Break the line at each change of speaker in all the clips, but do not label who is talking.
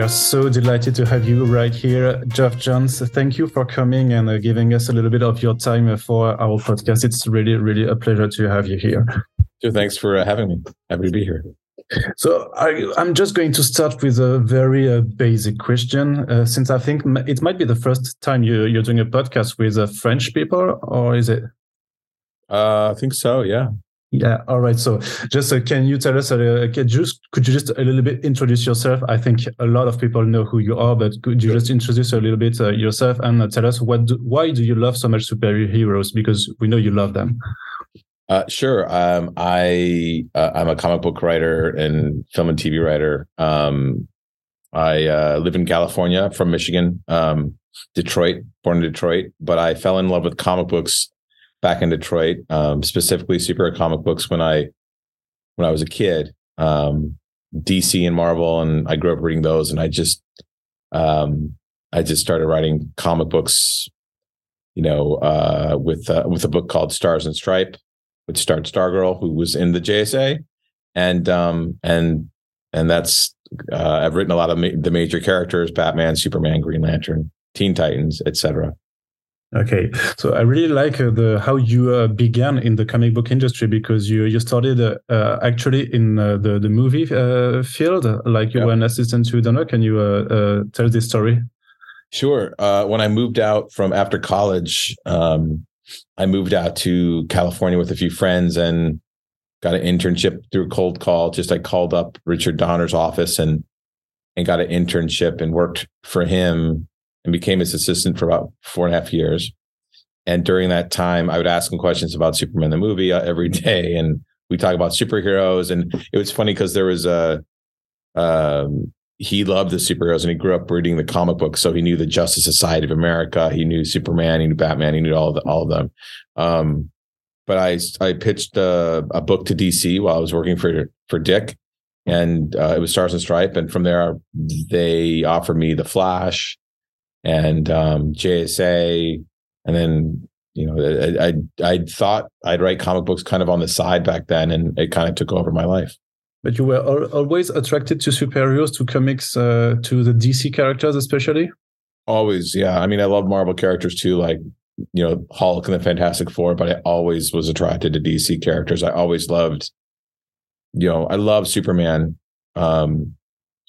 Are so delighted to have you right here, Geoff Johns. Thank you for coming and uh, giving us a little bit of your time uh, for our podcast. It's really, really a pleasure to have you here.
So thanks for uh, having me. Happy to be here.
So I, am just going to start with a very uh, basic question, uh, since I think it might be the first time you, you're doing a podcast with uh, French people, or is it?
Uh, I think so. Yeah.
Yeah. All right. So, just uh, can you tell us, uh, just could you just a little bit introduce yourself? I think a lot of people know who you are, but could you just introduce a little bit uh, yourself and uh, tell us what do, why do you love so much superheroes? Because we know you love them.
Uh, sure. Um, I uh, I'm a comic book writer and film and TV writer. Um, I uh, live in California, from Michigan, um, Detroit, born in Detroit. But I fell in love with comic books back in Detroit, um, specifically superhero comic books when I when I was a kid. Um, DC and Marvel, and I grew up reading those, and I just um, I just started writing comic books, you know, uh, with uh, with a book called Stars and Stripe, which starred Stargirl, who was in the JSA, and um, and and that's uh, I've written a lot of ma- the major characters: Batman, Superman, Green Lantern, Teen Titans, etc.
Okay, so I really like uh, the how you uh, began in the comic book industry because you you started uh, uh actually in uh, the the movie uh, field, like you were an assistant to Donner. Can you tell this story?
Sure. when I moved out from after college, um, I moved out to California with a few friends and got an internship through a cold call. Just I called up Richard Donner's office and and got an internship and worked for him and became his assistant for about four and a half years. And during that time, I would ask him questions about Superman the movie uh, every day, and we talk about superheroes. And it was funny because there was a um, he loved the superheroes, and he grew up reading the comic books, so he knew the Justice Society of America, he knew Superman, he knew Batman, he knew all of the, all of them. Um, but I I pitched a, a, book to DC while I was working for for Dick, and uh, it was Stars and Stripe, and from there they offered me the Flash and um, JSA, and then you know I, I I thought I'd write comic books kind of on the side back then, and it kind of took over my life.
But you were always attracted to superheroes, to comics, uh, to the DC characters, especially.
Always, yeah. I mean, I love Marvel characters too, like you know Hulk and the Fantastic Four. But I always was attracted to DC characters. I always loved, you know, I love Superman. Um,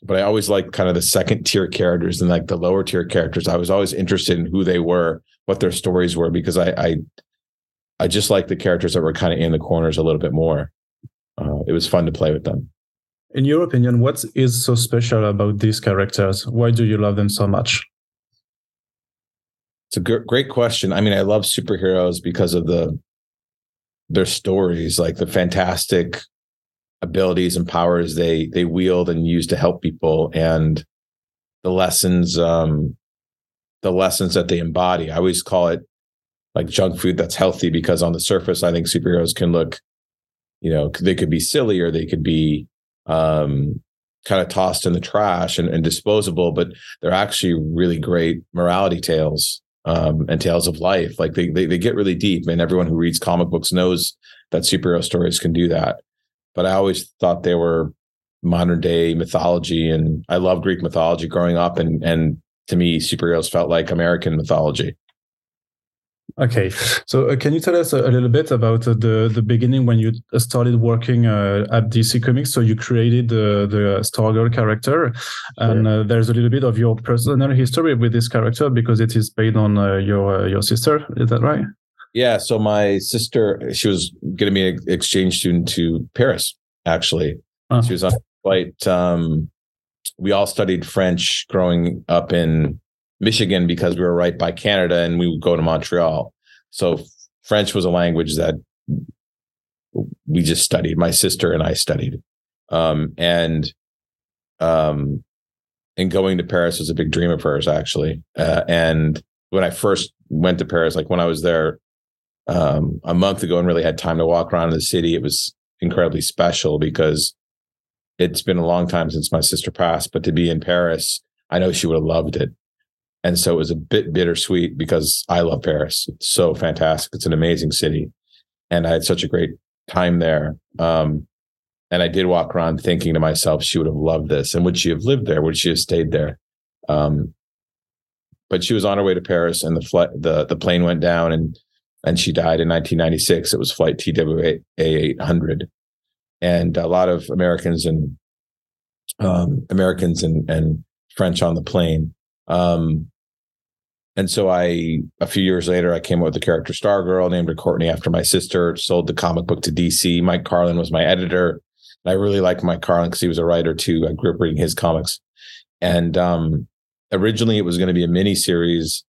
but I always liked kind of the second tier characters and like the lower tier characters. I was always interested in who they were, what their stories were, because I I, I just like the characters that were kind of in the corners a little bit more. Uh, it was fun to play with them.
In your opinion, what is so special about these characters? Why do you love them so much?
It's a g- great question. I mean, I love superheroes because of the their stories, like the fantastic abilities and powers they they wield and use to help people and the lessons um the lessons that they embody. I always call it like junk food that's healthy because on the surface i think superheroes can look you know they could be silly or they could be um kind of tossed in the trash and, and disposable but they're actually really great morality tales um, and tales of life. Like they, they they get really deep and everyone who reads comic books knows that superhero stories can do that but I always thought they were modern day mythology. And I love Greek mythology growing up. And, and to me, superheroes felt like American mythology.
Okay, so uh, can you tell us a, a little bit about uh, the the beginning when you started working uh, at DC Comics? So you created the the Stargirl character, and sure. Uh, there's a little bit of your personal history with this character because it is based on uh, your uh, your sister. Is that right?
Yeah. So my sister, she was going to be an exchange student to Paris. Actually, she was on flight. Um, we all studied French growing up in Michigan because we were right by Canada, and we would go to Montreal. So French was a language that we just studied. My sister and I studied, um, and um, and going to Paris was a big dream of hers, actually. Uh, and when I first went to Paris, like when I was there um, a month ago and really had time to walk around the city, it was incredibly special because it's been a long time since my sister passed. But to be in Paris, I know she would have loved it. And so it was a bit bittersweet because I love Paris. It's so fantastic. It's an amazing city. And I had such a great time there. Um, and I did walk around thinking to myself, she would have loved this. And would she have lived there? Would she have stayed there? Um, but she was on her way to Paris, and the flight, the the plane went down, and and she died in 1996. It was flight TWA 800, and a lot of Americans and um, Americans and and French on the plane. Um, and so I, a few years later, I came up with the character Stargirl, named her Courtney after my sister. Sold the comic book to DC. Mike Carlin was my editor. I really liked Mike Carlin because he was a writer too. I grew up reading his comics, and um, originally it was going to be a mini series,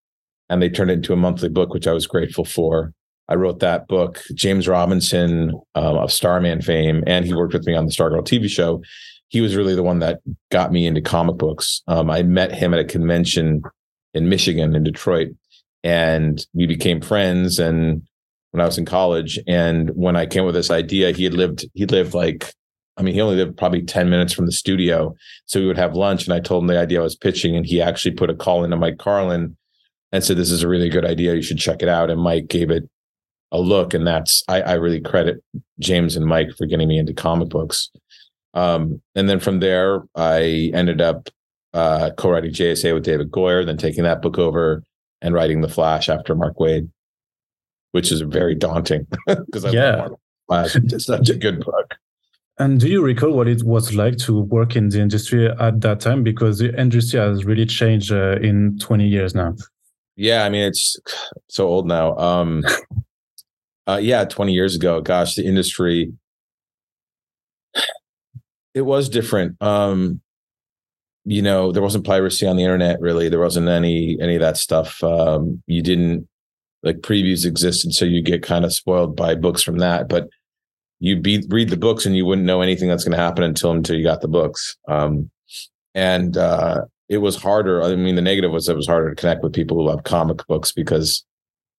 and they turned it into a monthly book, which I was grateful for. I wrote that book. James Robinson um, of Starman fame, and he worked with me on the Stargirl TV show. He was really the one that got me into comic books. Um, I met him at a convention in Michigan, in Detroit, and we became friends. And when I was in college, and when I came with this idea, he had lived he lived like I mean, he only lived probably 10 minutes from the studio. So we would have lunch and I told him the idea I was pitching. And he actually put a call into Mike Carlin and said, This is a really good idea. You should check it out. And Mike gave it a look. And that's, I, I really credit James and Mike for getting me into comic books. Um, and then from there, I ended up uh, co writing JSA with David Goyer, then taking that book over and writing The Flash after Mark Waid, which is very daunting because I
yeah.
love. It's such a good book.
And do you recall what it was like to work in the industry at that time? Because the industry has really changed uh, in 20 years now.
Yeah, I mean, it's so old now. Um, uh, yeah, 20 years ago, gosh, the industry, it was different. Um, you know, there wasn't piracy on the internet really. There wasn't any, any of that stuff. Um, you didn't like previews existed. So you get kind of spoiled by books from that. But you'd be read the books and you wouldn't know anything that's going to happen until until you got the books. Um, and uh, it was harder. I mean, the negative was it was harder to connect with people who love comic books because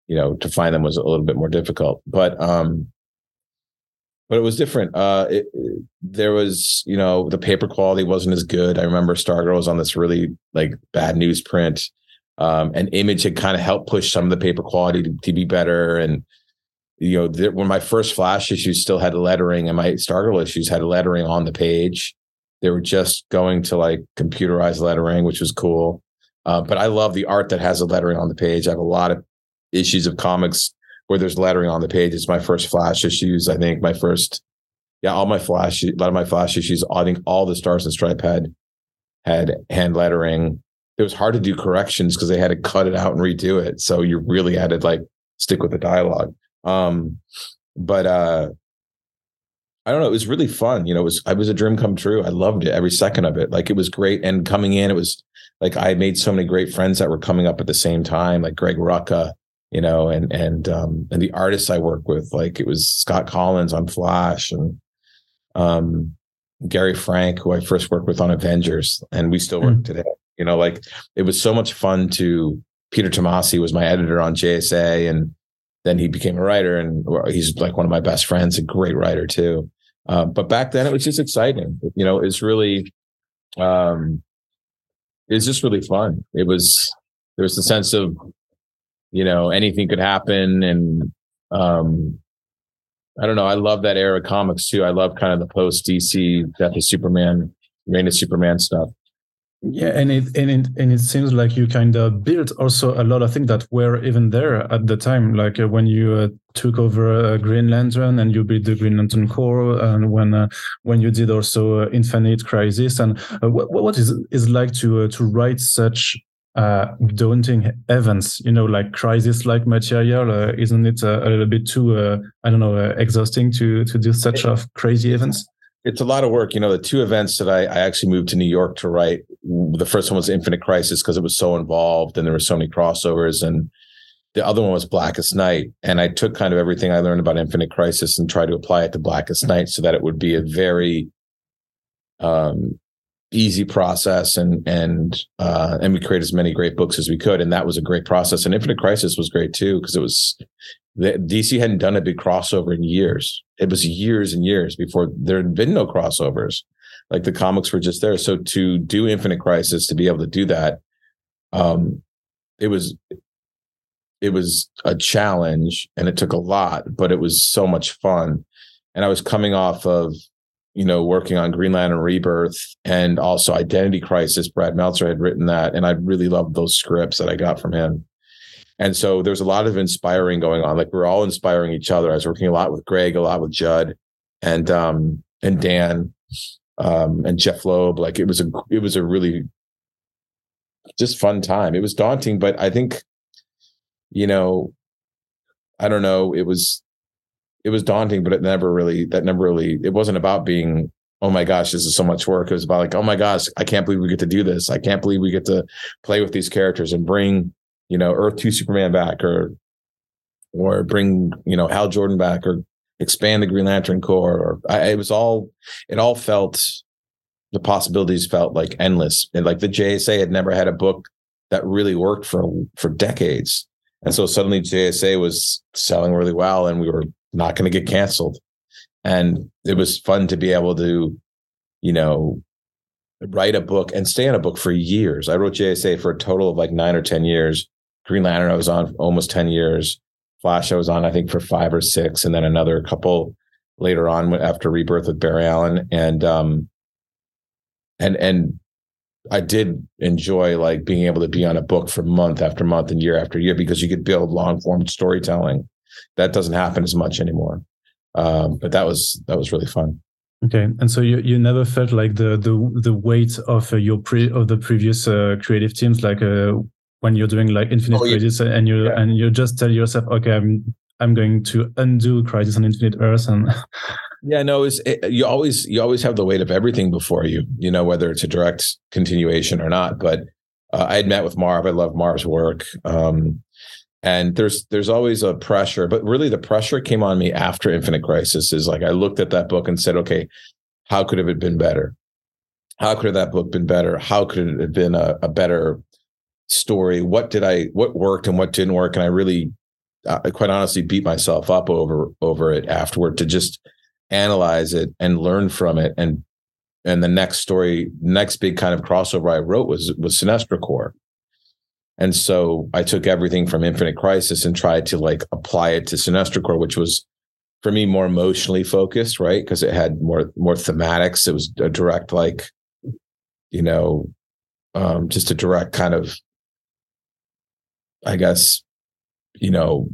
you know to find them was a little bit more difficult. But um, but it was different. Uh, it, it, there was you know the paper quality wasn't as good. I remember Stargirl was on this really like bad newsprint. Um, and Image had kind of helped push some of the paper quality to, to be better and you know, the, when my first Flash issues still had lettering and my Stargirl issues had lettering on the page. They were just going to like computerized lettering, which was cool. Uh, but I love the art that has a lettering on the page. I have a lot of issues of comics where there's lettering on the page. It's my first Flash issues. I think my first, yeah, all my Flash, a lot of my Flash issues. I think all the Stars and Stripe had had hand lettering. It was hard to do corrections because they had to cut it out and redo it. So you really had to like stick with the dialogue. Um, but uh, I don't know. It was really fun. You know, it was I was a dream come true. I loved it every second of it. Like it was great. And coming in, it was like I made so many great friends that were coming up at the same time, like Greg Rucka, you know, and and um and the artists I work with, like it was Scott Kolins on Flash and um Gary Frank, who I first worked with on Avengers, and we still work mm. today. You know, like it was so much fun to Peter Tomasi was my editor on JSA and then he became a writer and he's like one of my best friends, a great writer too. Uh, but back then it was just exciting. You know, it's really, um, it's just really fun. It was, there was a sense of, you know, anything could happen. And, um, I don't know. I love that era of comics too. I love kind of the post DC Death of Superman, Reign of Superman stuff.
Yeah, and it and it and it seems like you kind of built also a lot of things that were even there at the time, like uh, when you uh, took over uh, Green Lantern and you built the Green Lantern Corps, and when uh, when you did also uh, Infinite Crisis, and uh, what what is is like to to write such daunting events, you know, like crisis like material, isn't it a, a, little bit too I don't know exhausting to to do such of crazy events?
It's a lot of work. You know, the two events that I, I actually moved to New York to write. The first one was Infinite Crisis because it was so involved and there were so many crossovers, and the other one was Blackest Night. And I took kind of everything I learned about Infinite Crisis and tried to apply it to Blackest Night so that it would be a very um, easy process and and uh, and we create as many great books as we could. And that was a great process. And Infinite Crisis was great too because it was DC hadn't done a big crossover in years. It was years and years before there had been no crossovers. Like the comics were just there. So to do Infinite Crisis, to be able to do that, um, it was it was a challenge and it took a lot, but it was so much fun. And I was coming off of you know, working on Green Lantern Rebirth and also Identity Crisis. Brad Meltzer had written that, and I really loved those scripts that I got from him. And so there's a lot of inspiring going on. Like we're all inspiring each other. I was working a lot with Greg, a lot with Judd, and um and Dan, um and Jeph Loeb. Like it was a it was a really just fun time. It was daunting, but I think, you know, I don't know. It was it was daunting, but it never really that never really it wasn't about being oh my gosh this is so much work. It was about like oh my gosh I can't believe we get to do this. I can't believe we get to play with these characters and bring you know Earth Two Superman back or or bring you know Hal Jordan back or expand the Green Lantern Corps. Or I, it was all it all felt the possibilities felt like endless and like the JSA had never had a book that really worked for for decades. And so suddenly JSA was selling really well and we were not going to get canceled. And it was fun to be able to, you know, write a book and stay on a book for years. I wrote JSA for a total of like nine or 10 years. Green Lantern, I was on almost 10 years. Flash, I was on, I think, for five or six, and then another couple later on after Rebirth with Barry Allen. And, um, and, and I did enjoy like being able to be on a book for month after month and year after year because you could build long form storytelling that doesn't happen as much anymore. Um, but that was that was really fun.
Okay, and so you, you never felt like the the the weight of uh, your pre of the previous uh, creative teams, like uh, when you're doing like Infinite oh, yeah. Crisis, and you yeah. and you just tell yourself, okay, I'm I'm going to undo Crisis on Infinite Earth, and
yeah, no, it's it, you always you always have the weight of everything before you, you know, whether it's a direct continuation or not. But uh, I had met with Marv, I love Marv's work. Um, and there's there's always a pressure but really the pressure came on me after infinite crisis is like i looked at that book and said okay how could it have been better how could that book been better how could it have been a, a better story what did i what worked and what didn't work and i really uh, quite honestly beat myself up over over it afterward to just analyze it and learn from it and and the next story next big kind of crossover i wrote was was Sinestro Corps and so I took everything from Infinite Crisis and tried to like apply it to Sinestro Corps, which was for me more emotionally focused, right? Because it had more more thematics. It was a direct, like, you know, um, just a direct kind of, I guess, you know,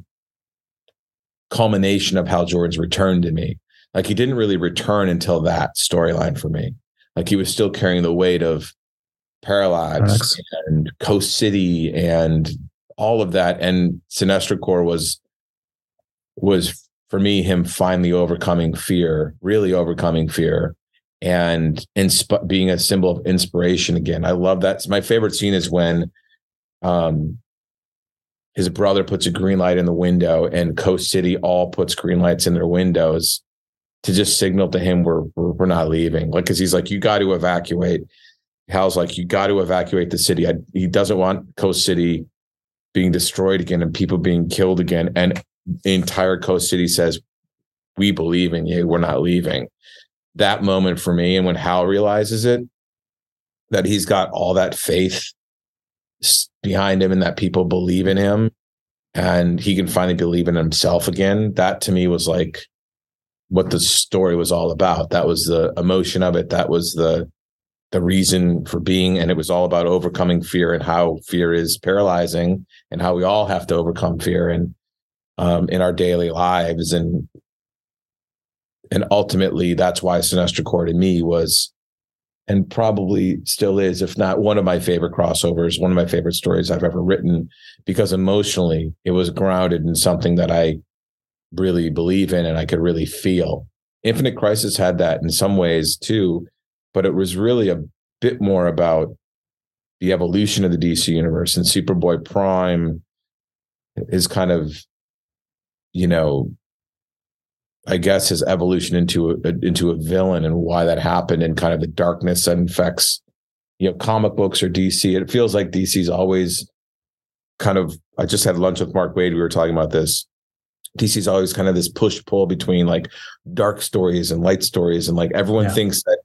culmination of Hal Jordan's return to me. Like he didn't really return until that storyline for me. Like he was still carrying the weight of Parallax, Parallax, and Coast City and all of that. And Sinestro Corps was was for me him finally overcoming fear, really overcoming fear, and insp- being a symbol of inspiration again. I love that. My favorite scene is when um his brother puts a green light in the window and Coast City all puts green lights in their windows to just signal to him we're we're, not leaving. Like cuz he's like you got to evacuate. Hal's like, you got to evacuate the city. I, he doesn't want Coast City being destroyed again and people being killed again. And the entire Coast City says, we believe in you. We're not leaving. That moment for me, and when Hal realizes it, that he's got all that faith behind him and that people believe in him and he can finally believe in himself again. That to me was like what the story was all about. That was the emotion of it. That was the the reason for being and it was all about overcoming fear and how fear is paralyzing and how we all have to overcome fear and um, in our daily lives and and ultimately that's why Sinestro Corps to me was and probably still is if not one of my favorite crossovers one of my favorite stories I've ever written because emotionally it was grounded in something that I really believe in and I could really feel. Infinite Crisis had that in some ways too but it was really a bit more about the evolution of the DC universe and Superboy Prime is kind of, you know, I guess his evolution into a, into a villain and why that happened and kind of the darkness that infects, you know, comic books or DC. It feels like DC's always kind of. I just had lunch with Mark Waid. We were talking about this. DC's always kind of this push pull between like dark stories and light stories, and like everyone yeah. thinks that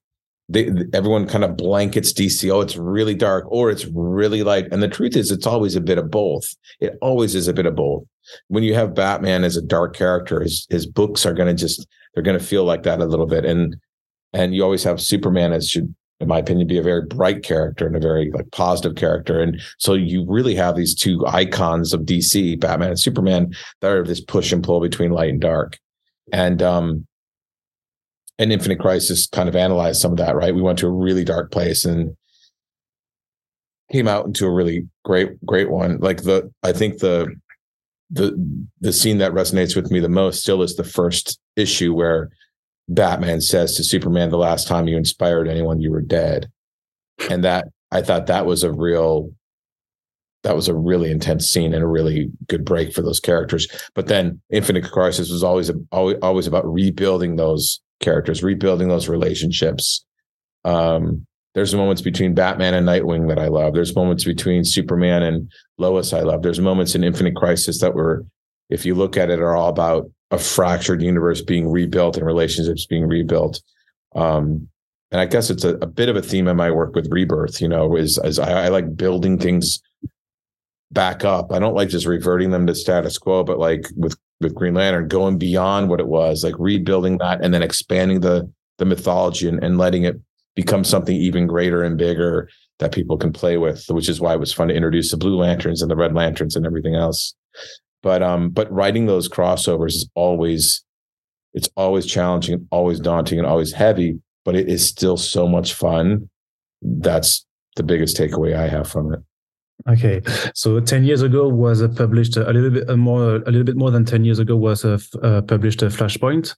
they, everyone kind of blankets DC. Oh, it's really dark or it's really light. And the truth is, it's always a bit of both. It always is a bit of both. When you have Batman as a dark character, his his books are going to just they're going to feel like that a little bit. And and you always have Superman as should, in my opinion, be a very bright character and a very like positive character. And so you really have these two icons of DC, Batman and Superman, that are this push and pull between light and dark. And um and Infinite Crisis kind of analyzed some of that, right? We went to a really dark place and came out into a really great, great one. Like the I think the the the scene that resonates with me the most still is the first issue where Batman says to Superman, "The last time you inspired anyone, you were dead," and that I thought that was a real that was a really intense scene and a really good break for those characters. But then Infinite Crisis was always always, always about rebuilding those characters, rebuilding those relationships. Um, there's moments between Batman and Nightwing that I love. There's moments between Superman and Lois I love. There's moments in Infinite Crisis that were, if you look at it, are all about a fractured universe being rebuilt and relationships being rebuilt. Um, and I guess it's a, a, bit of a theme in my work with Rebirth. You know, is as I, I like building things back up. I don't like just reverting them to status quo, but like with with Green Lantern, going beyond what it was, like rebuilding that and then expanding the the mythology and, and letting it become something even greater and bigger that people can play with, which is why it was fun to introduce the blue lanterns and the red lanterns and everything else. But um, but writing those crossovers is always it's always challenging, always daunting, and always heavy, but it is still so much fun. That's the biggest takeaway I have from it.
Okay, so ten years ago was uh, published a little bit uh, more, a little bit more than ten years ago was uh, uh published a Flashpoint,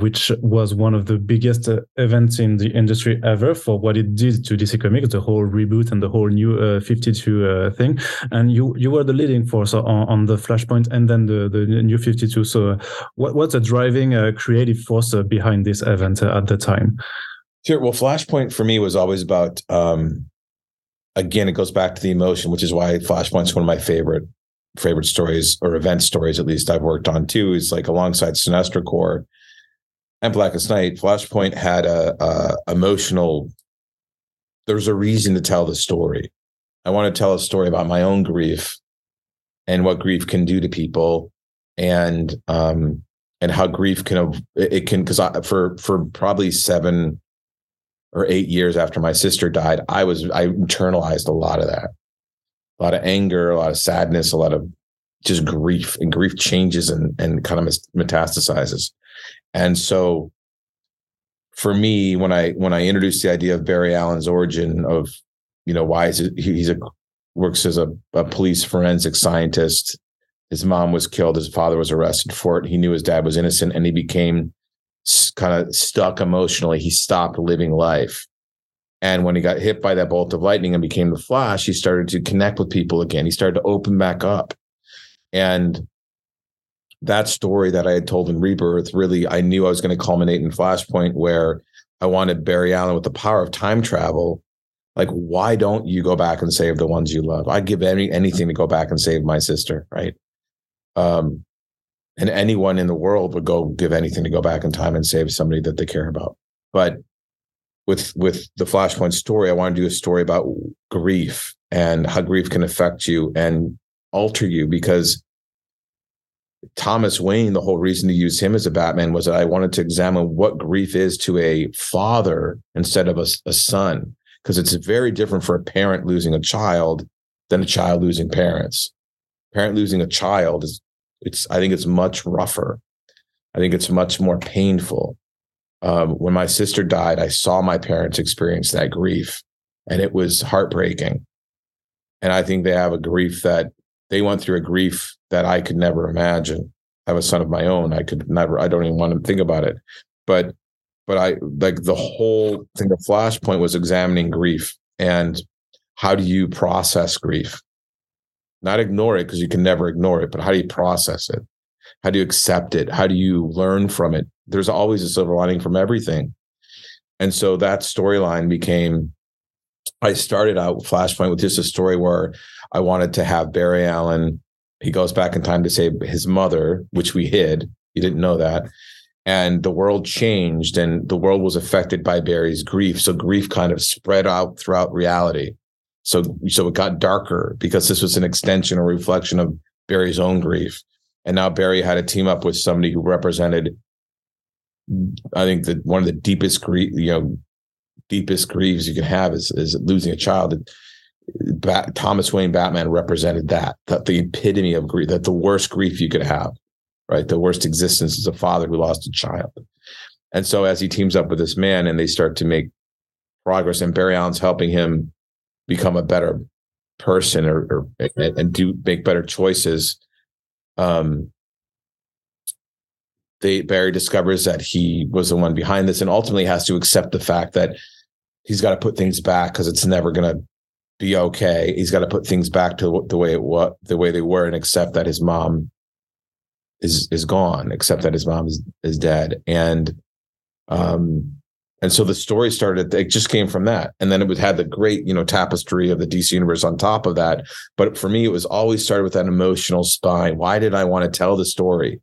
which was one of the biggest events in the industry ever for what it did to DC Comics, the whole reboot and the whole new Fifty Two thing. And you you were the leading force on, on the Flashpoint and then the the new Fifty Two. So, what what's the driving creative force behind this event at the time?
Sure. Well, Flashpoint for me was always about. Um again, it goes back to the emotion, which is why Flashpoint's one of my favorite favorite stories or event stories, at least I've worked on too. Is like alongside Sinestro Corps and Blackest Night, Flashpoint had a, a emotional. There's a reason to tell the story. I want to tell a story about my own grief and what grief can do to people, and um, and how grief can it can because for for probably seven or eight years after my sister died, I was I internalized a lot of that, a lot of anger, a lot of sadness, a lot of just grief, and grief changes and and kind of metastasizes. And so, for me, when I when I introduced the idea of Barry Allen's origin of, you know, why is it he's a works as a, a police forensic scientist. His mom was killed. His father was arrested for it. He knew his dad was innocent, and he became kind of stuck emotionally. He stopped living life. And when he got hit by that bolt of lightning and became the Flash, he started to connect with people again. He started to open back up. And that story that I had told in Rebirth, really, I knew I was going to culminate in Flashpoint where I wanted Barry Allen with the power of time travel. Like, why don't you go back and save the ones you love? I'd give any anything to go back and save my sister, right? Um, and anyone in the world would go give anything to go back in time and save somebody that they care about. But with with the Flashpoint story, I want to do a story about grief and how grief can affect you and alter you because Thomas Wayne, the whole reason to use him as a Batman was that I wanted to examine what grief is to a father instead of a, a son, because it's very different for a parent losing a child than a child losing parents. Parent losing a child is it's I think it's much rougher. I think it's much more painful. Um, when my sister died, I saw my parents experience that grief, and it was heartbreaking. And I think they have a grief that they went through a grief that I could never imagine. I have a son of my own. I could never. I don't even want to think about it. But but I like the whole thing. The flashpoint was examining grief and how do you process grief not ignore it because you can never ignore it, but how do you process it? How do you accept it? How do you learn from it? There's always a silver lining from everything. And so that storyline became I started out with Flashpoint with just a story where I wanted to have Barry Allen. He goes back in time to save his mother, which we hid. You didn't know that. And the world changed and the world was affected by Barry's grief. So grief kind of spread out throughout reality. So, so it got darker because this was an extension or reflection of Barry's own grief. And now Barry had to team up with somebody who represented I think that one of the deepest grief, you know, deepest grieves you can have is is losing a child. Bat, Thomas Wayne Batman represented that, that the epitome of grief, that the worst grief you could have, right? The worst existence is a father who lost a child. And so as he teams up with this man and they start to make progress, and Barry Allen's helping him become a better person or, or and do make better choices. Um, they Barry discovers that he was the one behind this and ultimately has to accept the fact that he's got to put things back because it's never going to be okay. He's got to put things back to the way it was, the way they were, and accept that his mom is is gone, accept that his mom is is dead, and um, and so the story started. It just came from that, and then it would had the great you know tapestry of the DC universe on top of that. But for me, it was always started with that emotional spine. Why did I want to tell the story?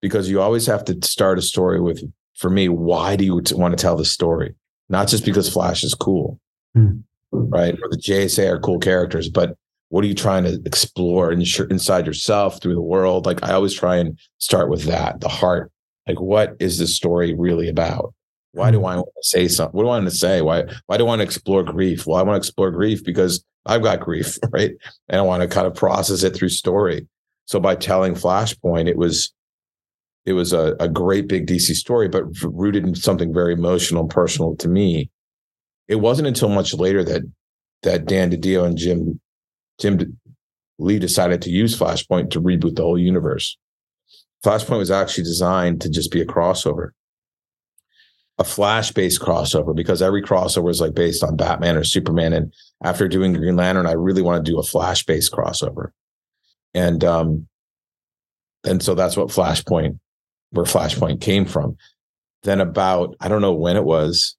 Because you always have to start a story with. For me, why do you want to tell the story? Not just because Flash is cool. Mm right? Or the JSA are cool characters, but what are you trying to explore inside yourself through the world? Like I always try and start with that, the heart. Like, what is this story really about? Why do hmm. I want to say something? What do I want to say? Why why do I want to explore grief? Well, I want to explore grief because I've got grief, right? And I want to kind of process it through story. So by telling Flashpoint, it was it was a, a great big DC story, but rooted in something very emotional and personal to me it wasn't until much later that that Dan DiDio and Jim Jim Lee decided to use Flashpoint to reboot the whole universe. Flashpoint was actually designed to just be a crossover, a Flash-based crossover, because every crossover is like based on Batman or Superman. And after doing Green Lantern, I really want to do a Flash-based crossover, and um, and so that's what Flashpoint, where Flashpoint came from. Then about I don't know when it was,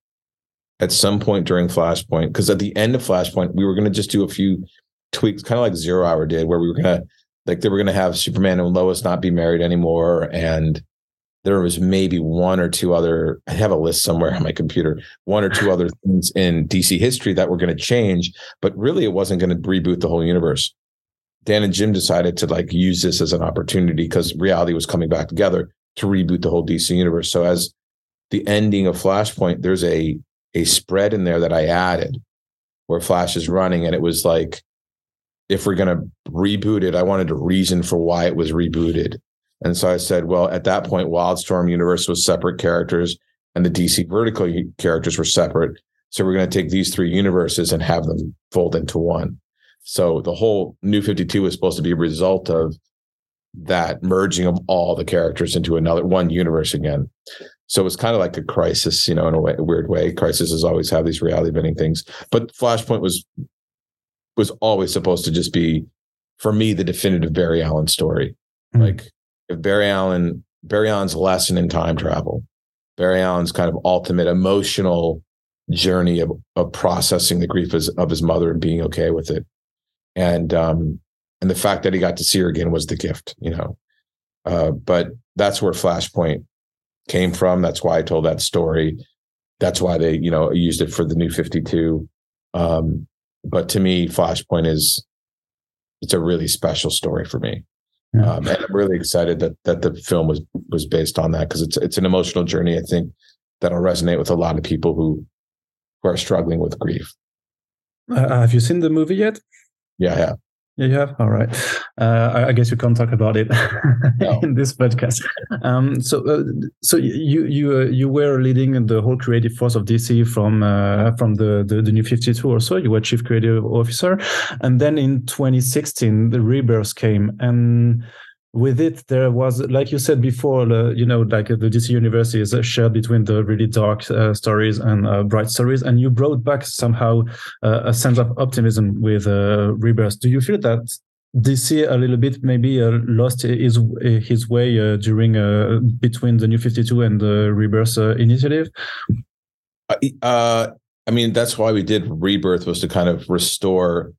at some point during Flashpoint, because at the end of Flashpoint, we were going to just do a few tweaks, kind of like Zero Hour did, where we were going to, like, they were going to have Superman and Lois not be married anymore. And there was maybe one or two other, I have a list somewhere on my computer, one or two other things in DC history that were going to change, but really it wasn't going to reboot the whole universe. Dan and Jim decided to like use this as an opportunity because reality was coming back together to reboot the whole DC universe. So as the ending of Flashpoint, there's a a spread in there that I added where Flash is running. And it was like, if we're going to reboot it, I wanted a reason for why it was rebooted. And so I said, well, at that point, Wildstorm Universe was separate characters and the DC Vertigo characters were separate. So we're going to take these three universes and have them fold into one. So the whole New 52 was supposed to be a result of that merging of all the characters into another one universe again. So it's kind of like a crisis, you know, in a, way, a weird way. Crises always have these reality bending things, but Flashpoint was was always supposed to just be, for me, the definitive Barry Allen story. Mm-hmm. Like if Barry Allen, Barry Allen's lesson in time travel, Barry Allen's kind of ultimate emotional journey of, of processing the grief of, of his mother and being okay with it, and um, and the fact that he got to see her again was the gift, you know. Uh, but that's where Flashpoint came from. That's why I told that story. That's why they, you know, used it for the new 52. Um, but to me, Flashpoint is it's a really special story for me. Yeah. Um, and I'm really excited that that the film was was based on that because it's it's an emotional journey. I think that'll resonate with a lot of people who who are struggling with grief.
Uh, have you seen the movie yet?
Yeah, yeah.
Yeah, you have. All right. Uh, I guess you can't talk about it no. in this podcast. Um, so, uh, so you you uh, you were leading the whole creative force of DC from uh, from the, the, the new Fifty Two or so. You were chief creative officer, and then in 2016 the rebirth came and with it there was like you said before you know like uh, the dc universe is uh, shared between the really dark uh, stories and uh, bright stories and you brought back somehow uh, a sense of optimism with uh, rebirth. Do you feel that dc a little bit maybe lost his his way during between the new 52 and the rebirth initiative?
I mean that's why we did rebirth was to kind of restore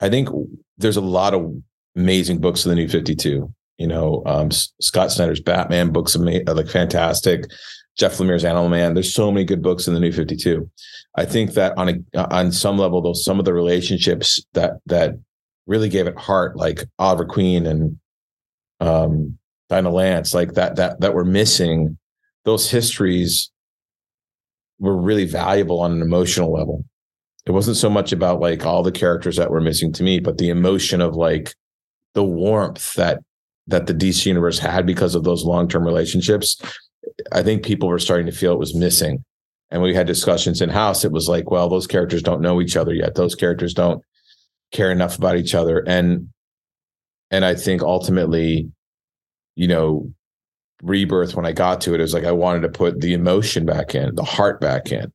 i think there's a lot of amazing books in the new 52 you know, um, Scott Snyder's Batman books are like fantastic. Jeff Lemire's Animal Man. There's so many good books in the New 52. I think that on a on some level, though, some of the relationships that that really gave it heart, like Oliver Queen and um, Dinah Lance, like that that that were missing, those histories were really valuable on an emotional level. It wasn't so much about like all the characters that were missing to me, but the emotion of like the warmth that that the DC universe had because of those long-term relationships. I think people were starting to feel it was missing. And we had discussions in house. It was like, well, those characters don't know each other yet. Those characters don't care enough about each other. And and I think ultimately, you know, rebirth when I got to it, it was like I wanted to put the emotion back in, the heart back in,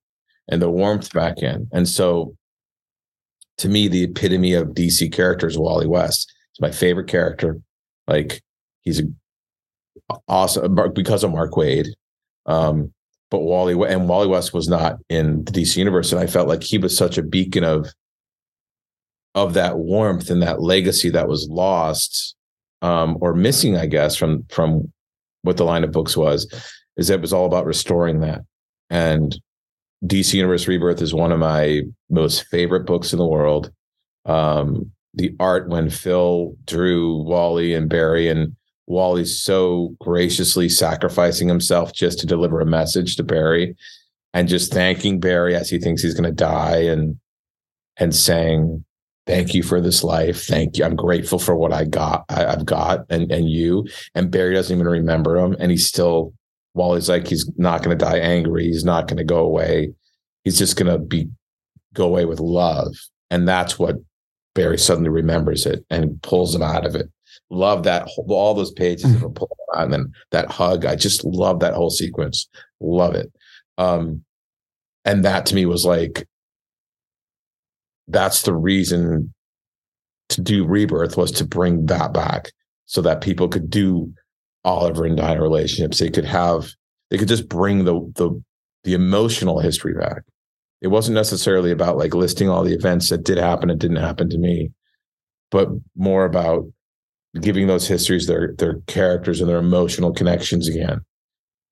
and the warmth back in. And so to me, the epitome of DC characters, Wally West. He's my favorite character. Like he's awesome because of Mark Waid. Um, but Wally and Wally West was not in the DC universe, and I felt like he was such a beacon of of that warmth and that legacy that was lost um, or missing, I guess, from from what the line of books was, is that it was all about restoring that. And DC Universe Rebirth is one of my most favorite books in the world. Um, the art when Phil drew Wally and Barry, and Wally's so graciously sacrificing himself just to deliver a message to Barry, and just thanking Barry as he thinks he's going to die, and and saying, thank you for this life. Thank you. I'm grateful for what I got. I, have got and and you. And Barry doesn't even remember him, and he's still. While he's like he's not going to die angry, he's not going to go away. He's just going to be go away with love, and that's what Barry suddenly remembers it and pulls him out of it. Love that all those pages of pull and then that hug. I just love that whole sequence. Love it. Um, and that to me was like that's the reason to do rebirth was to bring that back so that people could do Oliver and Dinah relationships. They could have they could just bring the the the emotional history back. It wasn't necessarily about like listing all the events that did happen and didn't happen to me, but more about giving those histories their their characters and their emotional connections again.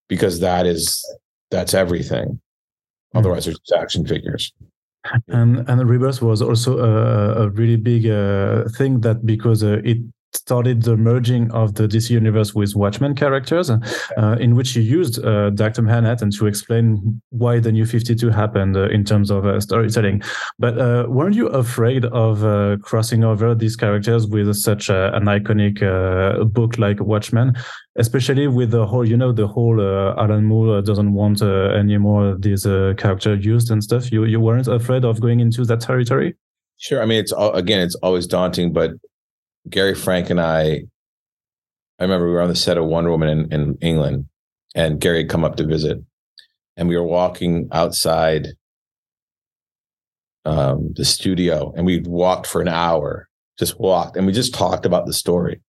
Because that is that's everything. Mm-hmm. Otherwise, they're just action figures
and and rebirth was also a, a really big uh, thing that because uh, it started the merging of the DC universe with Watchmen characters, uh, in which you used uh, Dr. Manhattan to explain why the New 52 happened uh, in terms of uh, storytelling. But uh, weren't you afraid of uh, crossing over these characters with such an iconic book like Watchmen? Especially with the whole, you know, the whole Alan Moore doesn't want anymore these character used and stuff. You you weren't afraid of going into that territory?
Sure. I mean, it's all, again, it's always daunting, but Gary Frank and I, I remember we were on the set of Wonder Woman in, in England, and Gary had come up to visit, and we were walking outside um, the studio, and we walked for an hour, just walked, and we just talked about the story,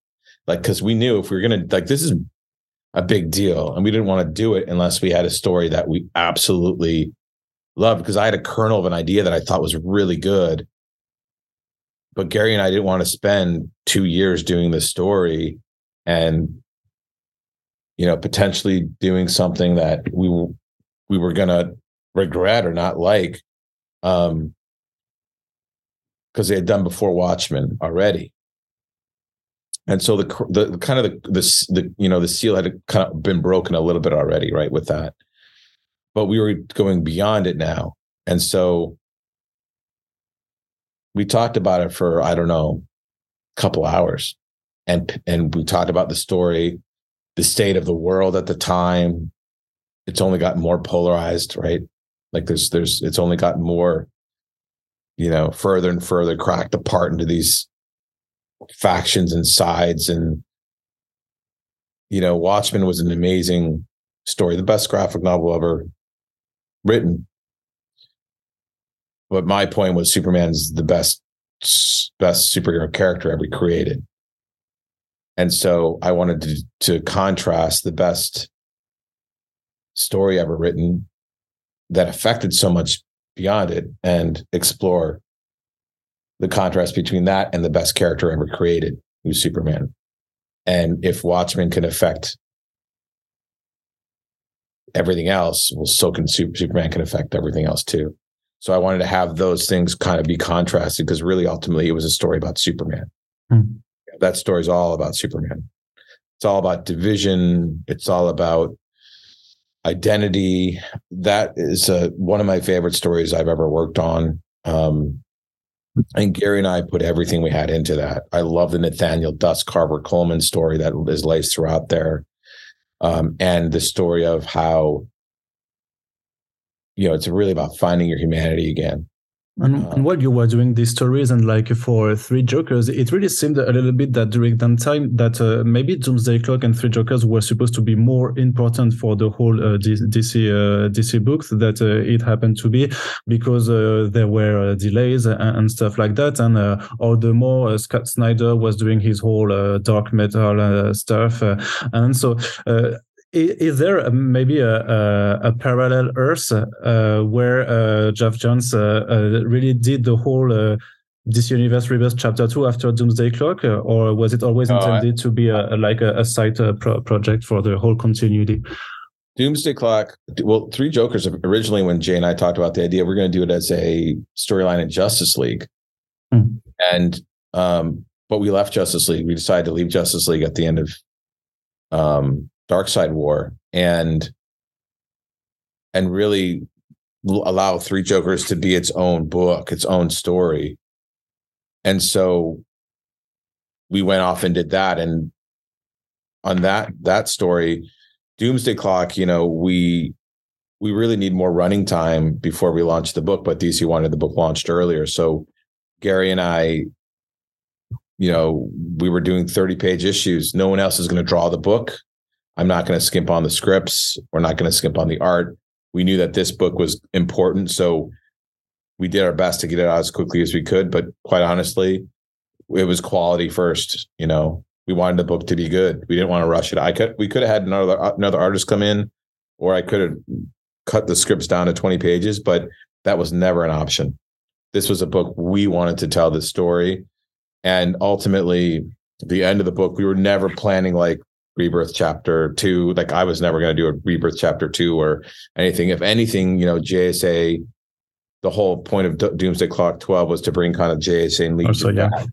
like because we knew if we were gonna like this is a big deal, and we didn't want to do it unless we had a story that we absolutely loved. Because I had a kernel of an idea that I thought was really good, but Gary and I didn't want to spend two years doing this story and you know potentially doing something that we we were gonna regret or not like um because they had done before Watchmen already. And so the the kind of the, the the you know the seal had kind of been broken a little bit already, right? With that, but we were going beyond it now, and so we talked about it for I don't know, a couple hours, and and we talked about the story, the state of the world at the time. It's only gotten more polarized, right? Like there's there's it's only gotten more, you know, further and further cracked apart into these factions and sides and you know watchmen was an amazing story the best graphic novel ever written but my point was Superman's the best best superhero character ever created. And so I wanted to, to contrast the best story ever written that affected so much beyond it and explore the contrast between that and the best character ever created, who's Superman. And if Watchmen can affect everything else, well, so can Superman can affect everything else too. So I wanted to have those things kind of be contrasted because really ultimately it was a story about Superman. Mm. That story is all about Superman. It's all about division. It's all about identity. That is uh, one of my favorite stories I've ever worked on. Um, and Gary and I put everything we had into that. I love the Nathaniel Dusk Carver Colman story that is laced throughout there. Um, and the story of how, you know, it's really about finding your humanity again.
And, uh, and, while you were doing these stories and like for Three Jokers, it really seemed a little bit that during that time that uh, maybe Doomsday Clock and Three Jokers were supposed to be more important for the whole uh, DC uh, DC books that uh, it happened to be because uh, there were delays and, and, stuff like that, and all the more Scott Snyder was doing his whole dark metal stuff, and so is there maybe a, a, a parallel Earth uh, where uh, Geoff Johns uh, uh really did the whole uh, this universe rebirth chapter two after Doomsday Clock, uh, or was it always intended I, to be a, like a, side pro project for the whole continuity?
Doomsday Clock. Well, Three Jokers originally, when Jay and I talked about the idea, we're going to do it as a storyline in Justice League, hmm. and um, but we left Justice League. We decided to leave Justice League at the end of um, Darkseid War and and really allow Three Jokers to be its own book, its own story. And so we went off and did that. And on that that story, Doomsday Clock, you know, we we really need more running time before we launch the book, but DC wanted the book launched earlier. So Gary and I, you know, we were doing 30 page issues. No one else is going to draw the book. I'm not going to skimp on the scripts. We're not going to skimp on the art. We knew that this book was important. So we did our best to get it out as quickly as we could. But quite honestly, it was quality first. You know, we wanted the book to be good. We didn't want to rush it. I could, we could have had another, another artist come in, or I could have cut the scripts down to 20 pages, but that was never an option. This was a book we wanted to tell the story. And ultimately, the end of the book, we were never planning like rebirth chapter two. Like i was never going to do a rebirth chapter two or anything. If anything you know jsa the whole point of doomsday clock 12 was to bring kind of jsa and lead oh, so, yeah. back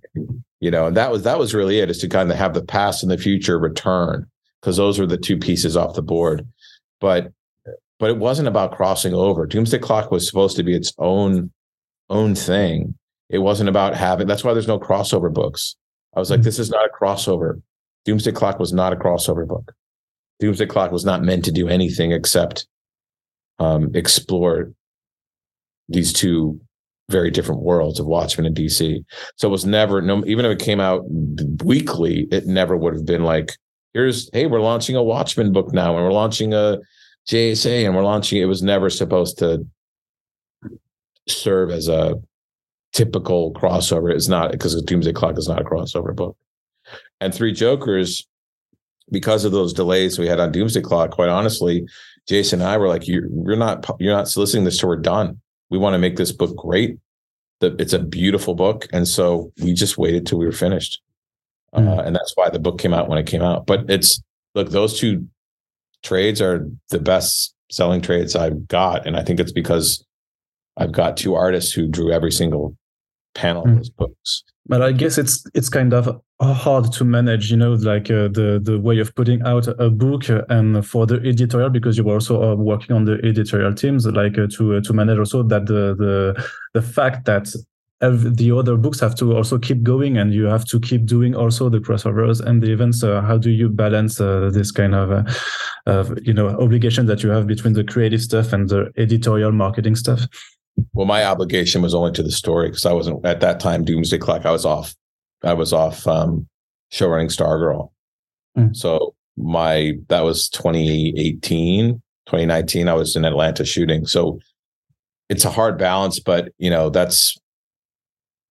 you know and that was that was really it is to kind of have the past and the future return because those were the two pieces off the board. But but it wasn't about crossing over. Doomsday clock was supposed to be its own own thing. It wasn't about having that's why there's no crossover books. I was like mm-hmm. this is not a crossover Doomsday Clock was not a crossover book. Doomsday Clock was not meant to do anything except um, explore these two very different worlds of Watchmen and DC. So it was never no even if it came out weekly, it never would have been like, here's hey, we're launching a Watchmen book now, and we're launching a JSA, and we're launching. It was never supposed to serve as a typical crossover. It's not because Doomsday Clock is not a crossover book and Three Jokers, because of those delays we had on Doomsday Clock, quite honestly, Jason and I were like, "You're, you're not you're not soliciting this till we're done. We want to make this book great. It's a beautiful book, and so we just waited till we were finished, mm. uh, and that's why the book came out when it came out. But it's look, those two trades are the best selling trades I've got, and I think it's because I've got two artists who drew every single panel mm. of those books.
But I guess it's it's kind of hard to manage, you know, like uh, the the way of putting out a book and for the editorial because you were also uh, working on the editorial teams, like uh, to uh, to manage also that the the the fact that the other books have to also keep going and you have to keep doing also the crossovers and the events. Uh, how do you balance uh, this kind of, uh, of you know obligation that you have between the creative stuff and the editorial marketing stuff
well, my obligation was only to the story because I wasn't at that time Doomsday Clock. I was off. I was off um, show running Stargirl. Mm. So my that was 2018, 2019. I was in Atlanta shooting. So it's a hard balance, but you know that's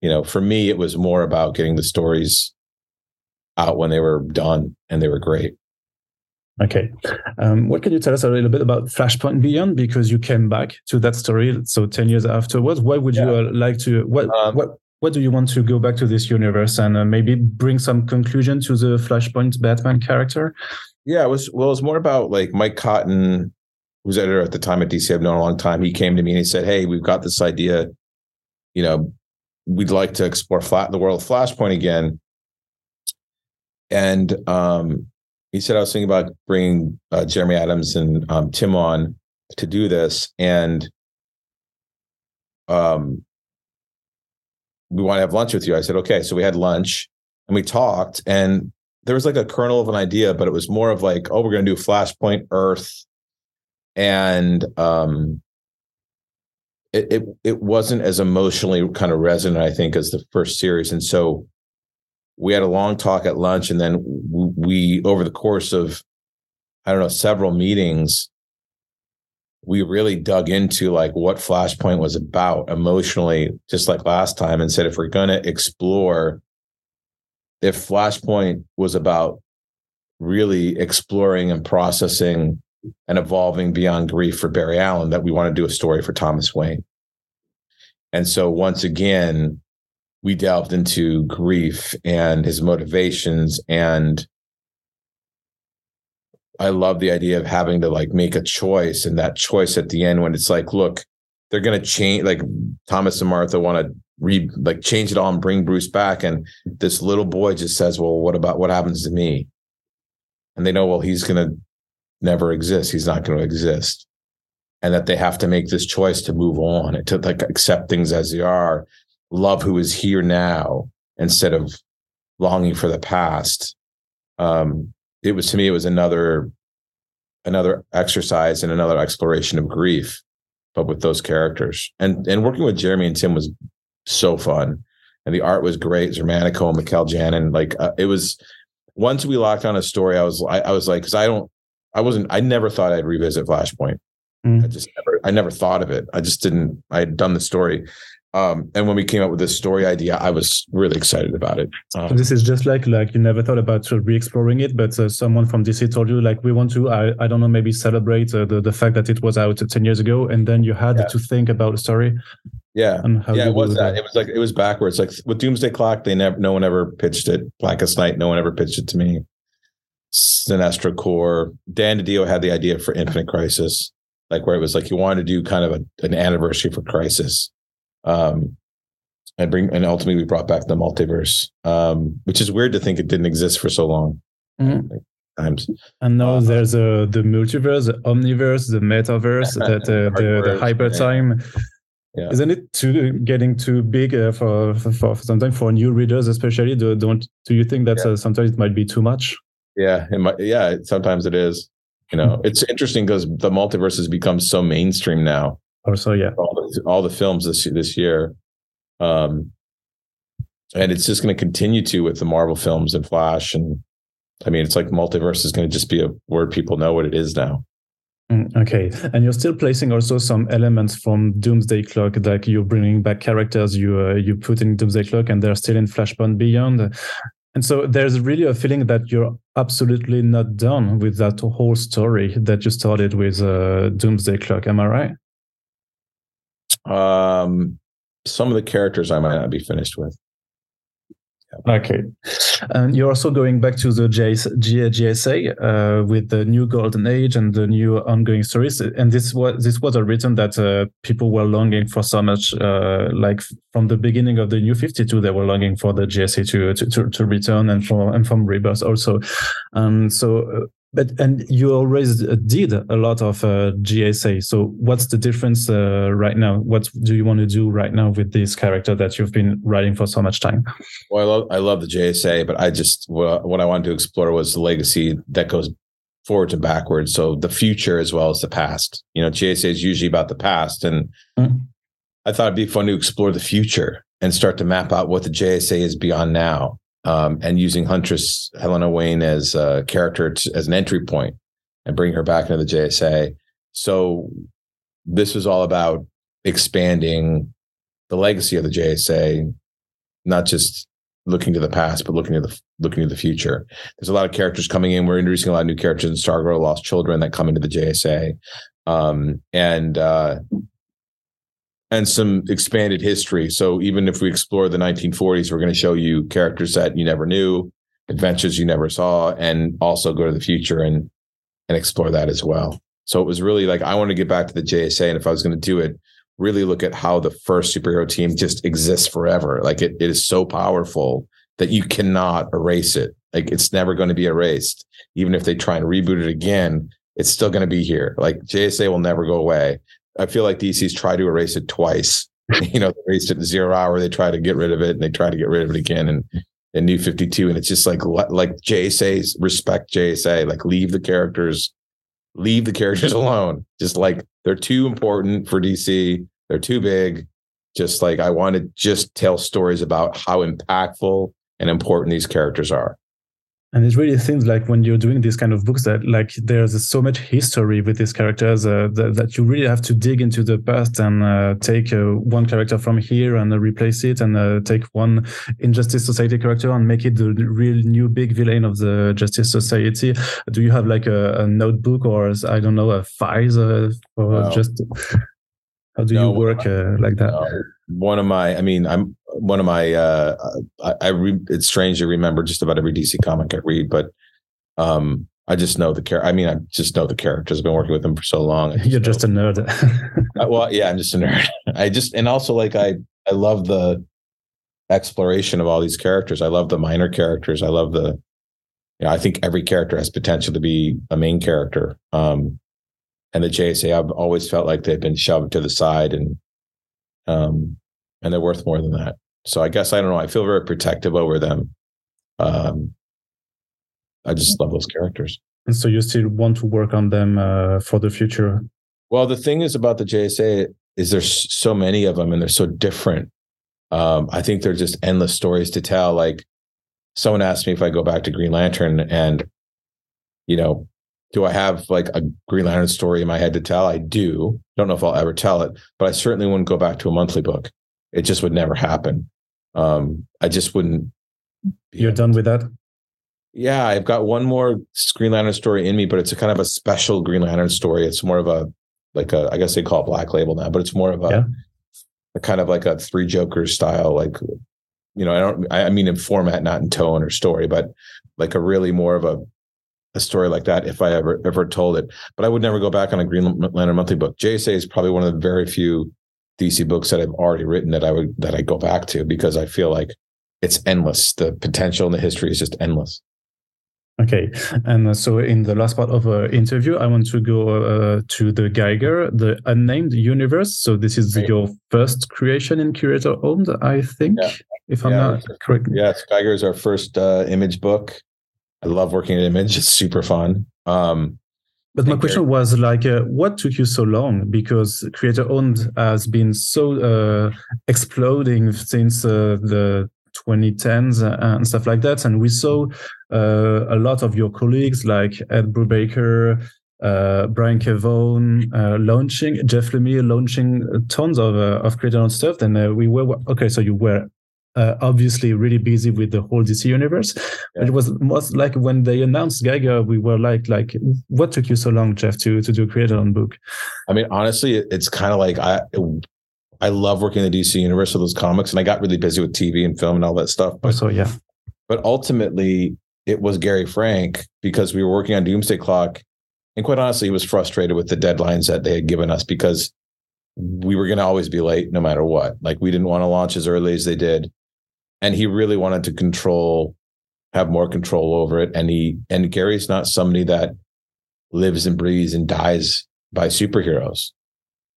you know for me it was more about getting the stories out when they were done and they were great.
Okay. Um, what can you tell us a little bit about Flashpoint Beyond? Because you came back to that story, so ten years afterwards. Why would yeah. you uh, like to? What um, what what do you want to go back to this universe and uh, maybe bring some conclusion to the Flashpoint Batman character?
Yeah, it was well. It was more about like Mike Cotton, who's editor at the time at DC. I've known a long time. He came to me and he said, "Hey, we've got this idea. You know, we'd like to explore flat the world of Flashpoint again." And um, he said I was thinking about bringing uh, Jeremy Adams and um, Tim on to do this, and um, we want to have lunch with you. I said, okay. So we had lunch and we talked, and there was like a kernel of an idea, but it was more of like, oh, we're going to do Flashpoint Earth, and um, it, it it wasn't as emotionally kind of resonant, I think, as the first series, and so we had a long talk at lunch, and then we over the course of I don't know several meetings, we really dug into like what Flashpoint was about emotionally, just like last time, and said if we're going to explore, if Flashpoint was about really exploring and processing and evolving beyond grief for Barry Allen, that we want to do a story for Thomas Wayne. And so once again, we delved into grief and his motivations and I love the idea of having to like make a choice and that choice at the end when it's like, look, they're going to change, like Thomas and Martha want to re like change it all and bring Bruce back. And this little boy just says, well, what about what happens to me? And they know, well, he's going to never exist. He's not going to exist. And that they have to make this choice to move on and to like accept things as they are, love who is here now instead of longing for the past. Um, it was to me it was another another exercise and another exploration of grief but with those characters. And and working with jeremy and tim was so fun. And the art was great Xermanico and Mikel Janin like uh, it was once we locked on a story i was i, I was like because i don't i wasn't i never thought i'd revisit flashpoint. Mm. i just never i never thought of it. I just didn't i had done the story um, and when we came up with this story idea, I was really excited about it.
Um, so this is just like like you never thought about sort of re-exploring it, but uh, someone from DC told you like we want to I, I don't know maybe celebrate uh, the the fact that it was out ten years ago, and then you had yeah. to think about the story.
Yeah, yeah, it was that. It was like it was backwards. Like with Doomsday Clock, they never no one ever pitched it. Blackest Night, no one ever pitched it to me. Sinestro Corps, Dan DiDio had the idea for Infinite Crisis, like where it was like you wanted to do kind of a, an anniversary for Crisis um, and bring and ultimately we brought back the multiverse, um, which is weird to think it didn't exist for so long. Mm-hmm. Like, times.
And now uh, there's a the multiverse, the omniverse, the metaverse, that uh, the the hyper time. Yeah. Isn't it too getting too big uh, for, for, for sometimes for new readers, especially? Do don't do you think that yeah. uh, sometimes it might be too much?
Yeah, it might, yeah. Sometimes it is. You know, mm-hmm. it's interesting because the multiverse has become so mainstream now
or so yeah
all the, all the films this this year um and it's just going to continue to with the marvel films and flash and i mean it's like multiverse is going to just be a word people know what it is now
mm, Okay, and you're still placing also some elements from Doomsday Clock, like you're bringing back characters you uh, you put in Doomsday Clock, and they're still in Flashpoint Beyond. And so there's really a feeling that you're absolutely not done with that whole story that you started with uh, Doomsday Clock. Am I right?
Um, some of the characters I might not be finished with.
Okay, and you're also going back to the JSA uh, with the new Golden Age and the new ongoing stories. And this was this was a return that uh, people were longing for so much. Uh, like from the beginning of the New Fifty Two, they were longing for the JSA to to, to, to return and from and from Rebirth also. And so uh, but and you always did a lot of uh, JSA. So what's the difference uh, right now? What do you want to do right now with this character that you've been writing for so much time?
Well, I love I love the JSA, but I just what, I wanted to explore was the legacy that goes forward and backwards. So the future as well as the past. You know, JSA is usually about the past, and mm-hmm. I thought it'd be fun to explore the future and start to map out what the JSA is beyond now um, and using Huntress Helena Wayne as a character to, as an entry point and bring her back into the JSA. So this was all about expanding the legacy of the JSA, not just looking to the past, but looking to the looking to the future. There's a lot of characters coming in. We're introducing a lot of new characters in Stargirl, Lost Children that come into the JSA, um, and uh, and some expanded history. So even if we explore the 1940s, we're going to show you characters that you never knew, adventures you never saw, and also go to the future and and explore that as well. So it was really like I want to get back to the JSA, and if I was going to do it, really look at how the first superhero team just exists forever. Like it, it is so powerful that you cannot erase it. Like it's never going to be erased. Even if they try and reboot it again, it's still going to be here. Like JSA will never go away. I feel like DC's tried to erase it twice. you know, they erased it in zero hour. They try to get rid of it and they try to get rid of it again. And in New 52. And it's just like, like JSA's respect JSA, like leave the characters, leave the characters alone. Just like they're too important for DC. They're too big. Just like I want to just tell stories about how impactful and important these characters are
and it really seems like when you're doing these kind of books that like there's so much history with these characters uh, that, that, you really have to dig into the past and uh, take uh, one character from here and uh, replace it and uh, take one injustice society character and make it the real new big villain of the justice society do you have like a, a notebook or i don't know a files uh, or no. just how do no, you work like that no.
one of my i mean i'm one of my uh I, I re, it's strange to remember just about every DC comic I read, but um I just know the character. I mean, I just know the characters. I've been working with them for so long.
Just You're just a nerd.
I, well, yeah, I'm just a nerd. I just and also like I I love the exploration of all these characters. I love the minor characters. I love the you know, I think every character has potential to be a main character. Um and the JSA I've always felt like they've been shoved to the side and um and they're worth more than that. So I guess I don't know. I feel very protective over them. Um, I just love those characters.
And so you still want to work on them uh, for the future?
Well, the thing is about the JSA is there's so many of them and they're so different. Um, I think they're just endless stories to tell. Like someone asked me if I go back to Green Lantern and, you know, do I have like a Green Lantern story in my head to tell? I do. Don't know if I'll ever tell it, but I certainly wouldn't go back to a monthly book. It just would never happen. Um, I just wouldn't.
You're done with that.
Yeah, I've got one more Green Lantern story in me, but it's a kind of a special Green Lantern story. It's more of a like a I guess they call it Black Label now, but it's more of a, yeah. a kind of like a three Jokers style, like you know, I don't I mean in format, not in tone or story, but like a really more of a a story like that if I ever ever told it. But I would never go back on a Green Lantern monthly book. JSA is probably one of the very few DC books that I've already written that I would that I go back to because I feel like it's endless. The potential and the history is just endless.
Okay, and uh, so in the last part of our interview, I want to go uh, to the Geiger, the unnamed universe. So this is right. your first creation in creator owned, I think, yeah. if I'm yeah, not correct.
Yes, Geiger is our first uh, image book. I love working at Image; it's super fun. Um,
but my question was like, uh, what took you so long? Because creator owned has been so uh, exploding since uh, the 2010s and stuff like that, and we saw uh, a lot of your colleagues like Ed Brubaker, uh, Brian K. Vaughan uh, launching, Jeff Lemire launching tons of of creator owned stuff. And we were okay, so you were uh, obviously really busy with the whole DC universe. Yeah. It was most like when they announced Geiger, we were like, like, what took you so long, Geoff, to to do a creator own book?
I mean, honestly, it's kind of like I. I love working in the DC universe with those comics, and I got really busy with TV and film and all that stuff.
But, so yeah,
but ultimately, it was Gary Frank because we were working on Doomsday Clock, and quite honestly, he was frustrated with the deadlines that they had given us because we were going to always be late no matter what. Like we didn't want to launch as early as they did and he really wanted to control have more control over it. And he and gary's not somebody that lives and breathes and dies by superheroes.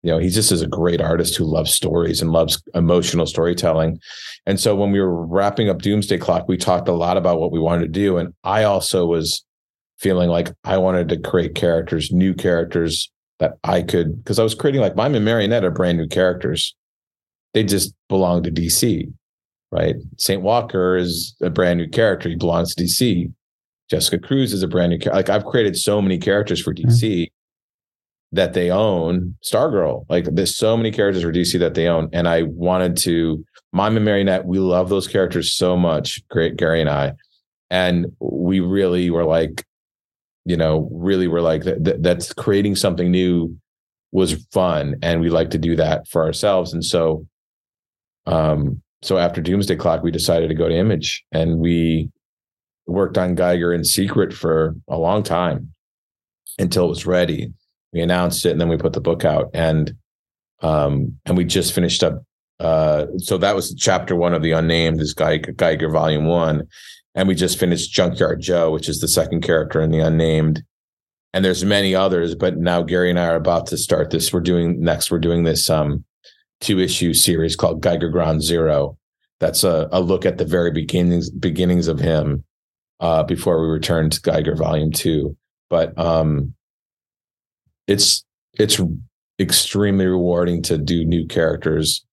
You know he just is a great artist who loves stories and loves emotional storytelling. And so when we were wrapping up doomsday clock we talked a lot about what we wanted to do. And i also was feeling like i wanted to create characters new characters that i could because i was creating like mime and marionette are brand new characters. They just belong to dc right? St. Walker is a brand new character. He belongs to DC. Jessica Cruz is a brand new character. Like I've created so many characters for DC mm-hmm. that they own. Stargirl, like there's so many characters for DC that they own. And I wanted to, Mime and Marionette, we love those characters so much, great Gary and I. And we really were like, you know, really were like that, that's creating something new was fun. And we like to do that for ourselves. And so um so after Doomsday Clock, we decided to go to Image, and we worked on Geiger in secret for a long time until it was ready. We announced it, and then we put the book out, and um, and we just finished up uh, so that was chapter one of the unnamed is Geiger, Geiger volume one. And we just finished Junkyard Joe, which is the second character in the unnamed. And there's many others, but now Gary and I are about to start this. We're doing next, we're doing this um, two issue series called Geiger Ground Zero. That's a, a look at the very beginnings beginnings of him uh, before we return to Geiger Volume Two. But um, it's it's extremely rewarding to do new characters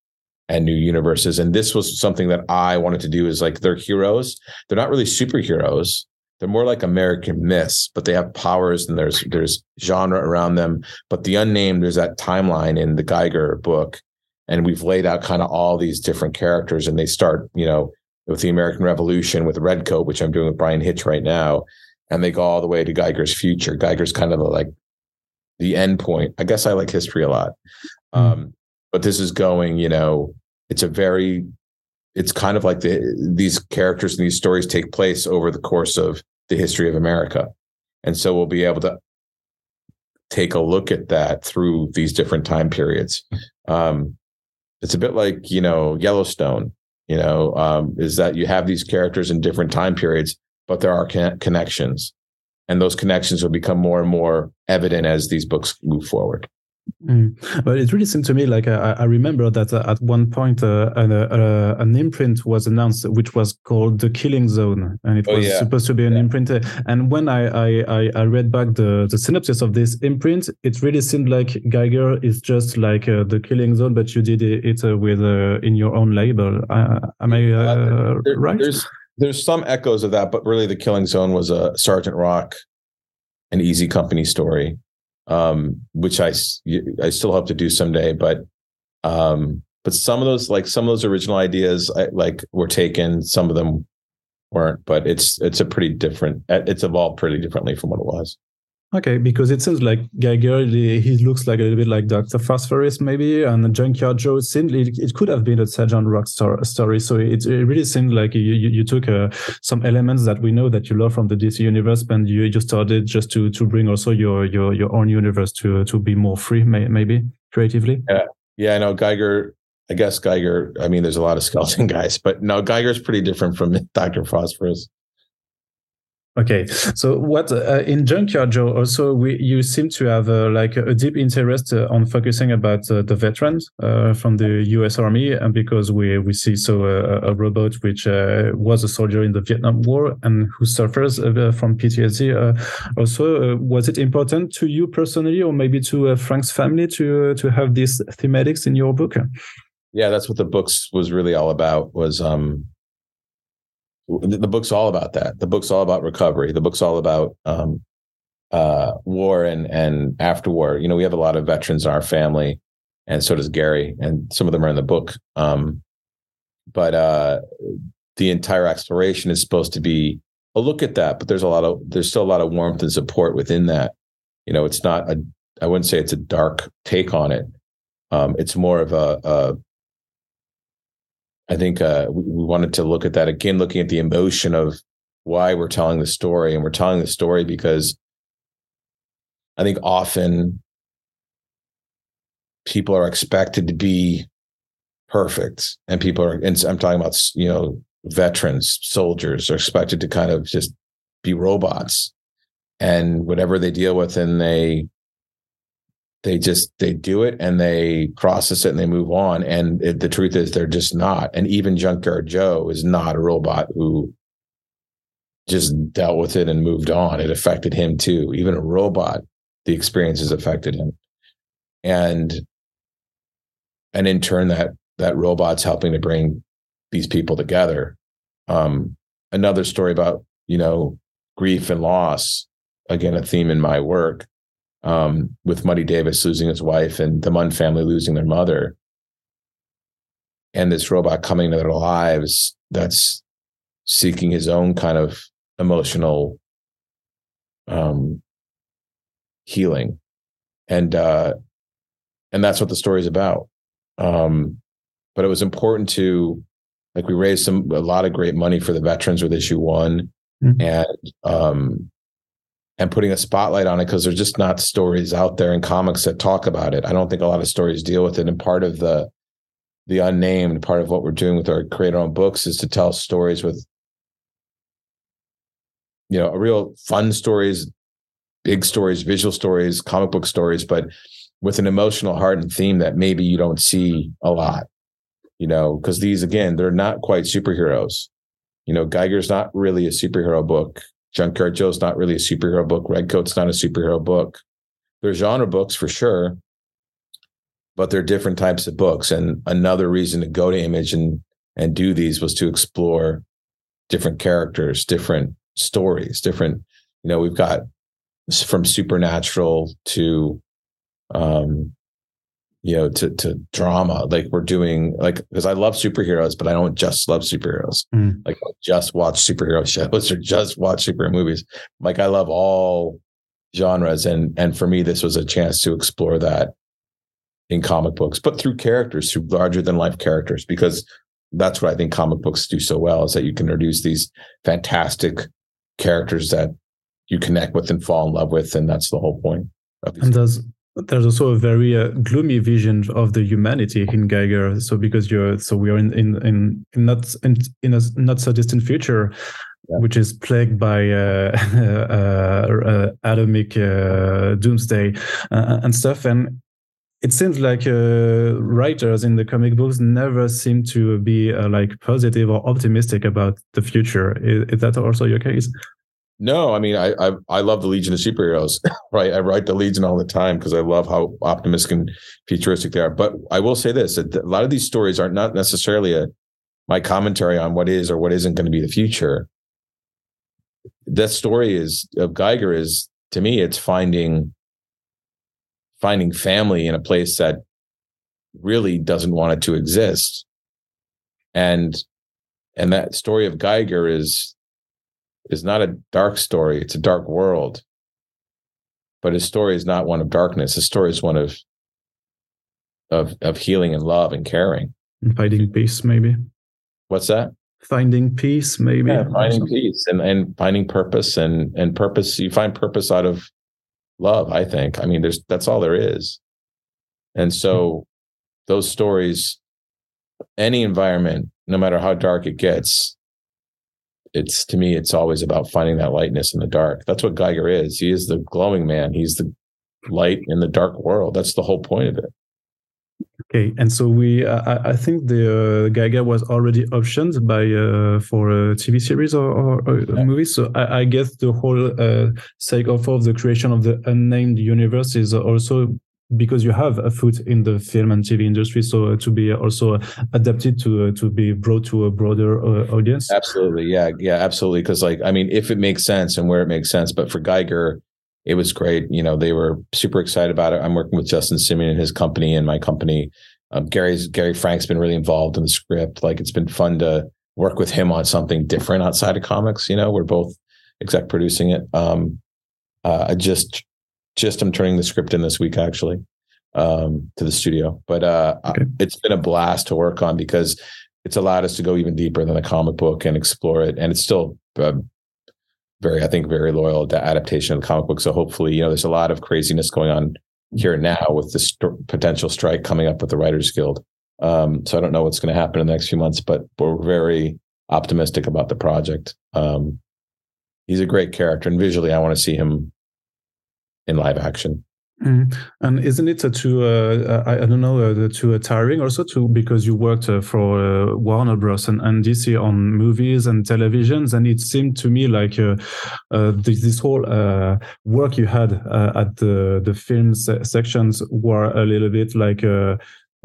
and new universes. And this was something that I wanted to do is like they're heroes. They're not really superheroes. They're more like American myths, but they have powers and there's there's genre around them. But the unnamed, there's that timeline in the Geiger book. And we've laid out kind of all these different characters, and they start, you know, with the American Revolution with Redcoat, which I'm doing with Bryan Hitch right now. And they go all the way to Geiger's future. Geiger's kind of like the end point. I guess I like history a lot. Mm. Um, but this is going, you know, it's a very, it's kind of like the these characters and these stories take place over the course of the history of America, and so we'll be able to take a look at that through these different time periods. Um, it's a bit like you know Yellowstone. You know, um, is that you have these characters in different time periods, but there are con- connections, and those connections will become more and more evident as these books move forward.
Mm. But it really seemed to me like uh, I, I remember that uh, at one point uh, an, uh, an, imprint was announced which was called the Killing Zone, and it oh, was yeah. supposed to be an yeah. imprint. And when I, I, I read back the, the synopsis of this imprint, it really seemed like Geiger is just like uh, the Killing Zone, but you did it uh, with in your own label. am I there, right?
There's there's some echoes of that, but really the Killing Zone was a Sergeant Rock, an Easy Company story um, which I I still hope to do someday. But um, but some of those like some of those original ideas I, like were taken, some of them weren't. But it's it's a pretty different. It's evolved pretty differently from what it was.
Okay, because it seems like Geiger, he looks like a little bit like Dr. Phosphorus, maybe, and the Junkyard Joe. It, seemed, it, could have been a Sergeant Rock story. So it, it really seemed like you, you, took uh, some elements that we know that you love from the DC universe, and you, you started just to to bring also your your your own universe to to be more free, maybe creatively.
Yeah, yeah. I know Geiger. I guess Geiger. I mean, there's a lot of skeleton guys, but no, Geiger's pretty different from Dr. Phosphorus.
Okay, so what uh, in Junkyard Joe also we you seem to have uh, like a deep interest uh, on focusing about uh, the veterans uh, from the U.S. Army, and because we we see so uh, a robot which was a soldier in the Vietnam War and who suffers from PTSD. also, was it important to you personally, or maybe to Frank's family, to to have these thematics in your book?
Yeah, that's what the books was really all about. Was um the book's all about that. The book's all about recovery. The book's all about um, uh, war and and after war. You know, we have a lot of veterans in our family, and so does Gary, and some of them are in the book. Um, but uh, the entire exploration is supposed to be a look at that. But there's a lot of there's still a lot of warmth and support within that. You know, it's not a I wouldn't say it's a dark take on it. Um, it's more of a, a I think uh, we, we wanted to look at that again, looking at the emotion of why we're telling the story. And we're telling the story because I think often people are expected to be perfect and people are and i'm talking about you know veterans soldiers are expected to kind of just be robots and whatever they deal with and they they just they do it and they process it and they move on. And it, the truth is they're just not. And even junkyard joe is not a robot who just dealt with it and moved on. It affected him too. Even a robot the experiences affected him. And and in turn that that robot's helping to bring these people together. Um another story about you know grief and loss again a theme in my work um, with Muddy Davis losing his wife and the Munn family losing their mother. And this robot coming into their lives that's seeking his own kind of emotional um, healing. And uh, and that's what the story is about. Um, but it was important to like we raised some a lot of great money for the veterans with issue one. Mm-hmm. And um, and putting a spotlight on it because there's just not stories out there in comics that talk about it. I don't think a lot of stories deal with it. And part of the the unnamed part of what we're doing with our creator owned books is to tell stories with you know, a real fun stories, big stories, visual stories, comic book stories, but with an emotional heart and theme that maybe you don't see a lot, you know, because these, again, they're not quite superheroes. You know, Geiger's not really a superhero book. Junkyard Joe's not really a superhero book. Redcoat's not a superhero book. They're genre books for sure, but they're different types of books. And another reason to go to Image and and do these was to explore different characters, different stories, different, you know, we've got from supernatural to um you know to to drama like we're doing like because i love superheroes but i don't just love superheroes mm. like just watch superhero shows or just watch superhero movies like i love all genres and and for me this was a chance to explore that in comic books but through characters through larger than life characters because that's what i think comic books do so well is that you can introduce these fantastic characters that you connect with and fall in love with, and that's the whole point.
and there's there's also a very uh, gloomy vision of the humanity in Geiger. So because you're so we are in in in, in not in, in a not so distant future. Yeah. Which is plagued by uh, uh, uh atomic uh, doomsday uh, and stuff, and it seems like uh, writers in the comic books never seem to be uh, like positive or optimistic about the future. Is, is, that also your case?
No, I mean, I I, I love the Legion of Superheroes, right? I write the Legion all the time because I love how optimistic and futuristic they are. But I will say this: that a lot of these stories are not necessarily a my commentary on what is or what isn't going to be the future. That story is of Geiger is to me, it's finding finding family in a place that really doesn't want it to exist. And and that story of Geiger is is not a dark story, it's a dark world. But his story is not one of darkness. His story is one of of of healing and love and caring.
And finding peace, maybe.
What's that?
Finding peace, maybe.
Yeah, finding peace and, and finding purpose and and purpose. You find purpose out of love i think i mean there's that's all there is and so those stories any environment no matter how dark it gets it's to me it's always about finding that lightness in the dark. That's what geiger is. He is the glowing man. He's the light in the dark world. That's the whole point of it.
Okay, and so we, I, I think the uh, Geiger was already optioned by uh, for a TV series or, or, or yeah. movie. So I, I, guess the whole uh, sake of, of the creation of the unnamed universe is also because you have a foot in the film and TV industry, so to be also adapted to uh, to be brought to a broader uh, audience.
Absolutely, yeah, yeah, absolutely. Because like, I mean, if it makes sense and where it makes sense, but for Geiger, it was great. You know, they were super excited about it. I'm working with Justin Simien and his company and my company. Um, Gary's Gary Frank's been really involved in the script. Like it's been fun to work with him on something different outside of comics. You know, we're both exec producing it. Um, uh, I just just I'm turning the script in this week actually um, to the studio, but uh, okay. it's been a blast to work on because it's allowed us to go even deeper than the comic book and explore it, and it's still uh, very, I think, very loyal to adaptation of the comic book. So hopefully, you know, there's a lot of craziness going on here now with the st- potential strike coming up with the Writers Guild. Um, so I don't know what's going to happen in the next few months, but we're very optimistic about the project. Um, he's a great character, and visually, I want to see him in live action.
Mm. And isn't it too, uh, I, I, don't know, uh, too uh, tiring also too, because you worked uh, for uh, Warner Bros. And, and, DC on movies and televisions. And it seemed to me like uh, this, this, whole work you had at the, the film se sections were a little bit like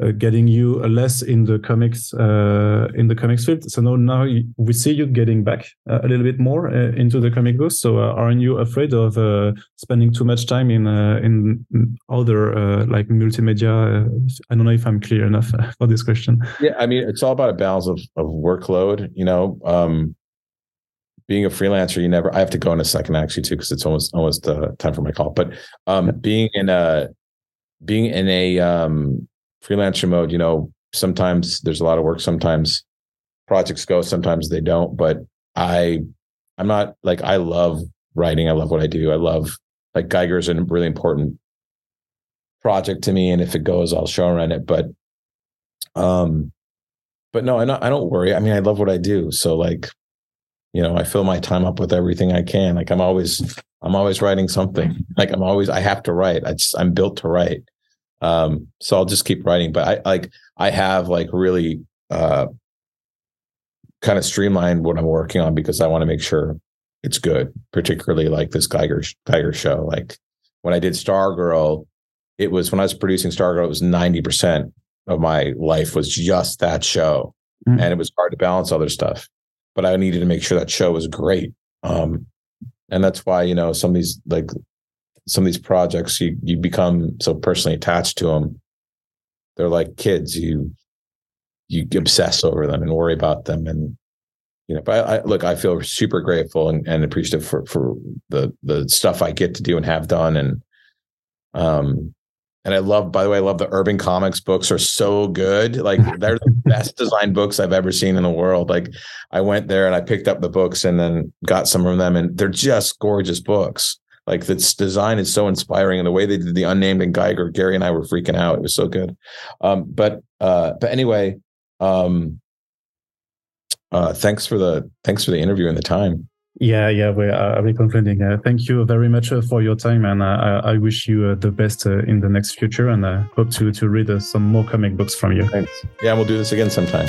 uh, getting you less in the comics uh, in the comics field. So now, now we see you getting back uh, a little bit more uh, into the comic books. So uh, aren't you afraid of uh, spending too much time in in other like multimedia? I don't know if I'm clear enough for this question.
Yeah, I mean it's all about a balance of of workload. You know. Um, being a freelancer, you never. I have to go in a second actually too, because it's almost almost time for my call. But um, being in a being in a um, freelancer mode, you know, sometimes there's a lot of work, sometimes projects go, sometimes they don't. But I, I'm not like I love writing. I love what I do. I love like Geiger is a really important project to me, and if it goes, I'll show run it. But Um, but no, I don't, I don't worry. I mean, I love what I do. So like, you know, I fill my time up with everything I can. Like I'm always, I'm always writing something. Like I'm always, I have to write. I just, I'm built to write. Um, so I'll just keep writing. But I like, I have like really, uh, kind of streamlined what I'm working on because I want to make sure it's good, particularly like this Geiger Giger show. Like when I did Stargirl, it was when I was producing Stargirl, it was 90% of my life was just that show. Mm-hmm. And it was hard to balance other stuff. But I needed to make sure that show was great. Um, and that's why, you know, some of these like some of these projects you you become so personally attached to them. They're like kids. You you obsess over them and worry about them and you know but I, I, look i feel super grateful and, and appreciative for for the the stuff i get to do and have done and um and i love by the way i love the urban comics books are so good like they're the best designed books i've ever seen in the world like i went there and i picked up the books and then got some of them and they're just gorgeous books like this design is so inspiring and the way they did the unnamed and Geiger, Gary and I were freaking out. It was so good. Um, but uh, but anyway, um, uh, thanks for the thanks for the interview and the time.
Yeah, yeah, we are we concluding. Uh, thank you very much uh, for your time, and uh, I, I, wish you uh, the best uh, in the next future, and I hope to to read some more comic books from you.
Thanks. Yeah, we'll do this again sometime.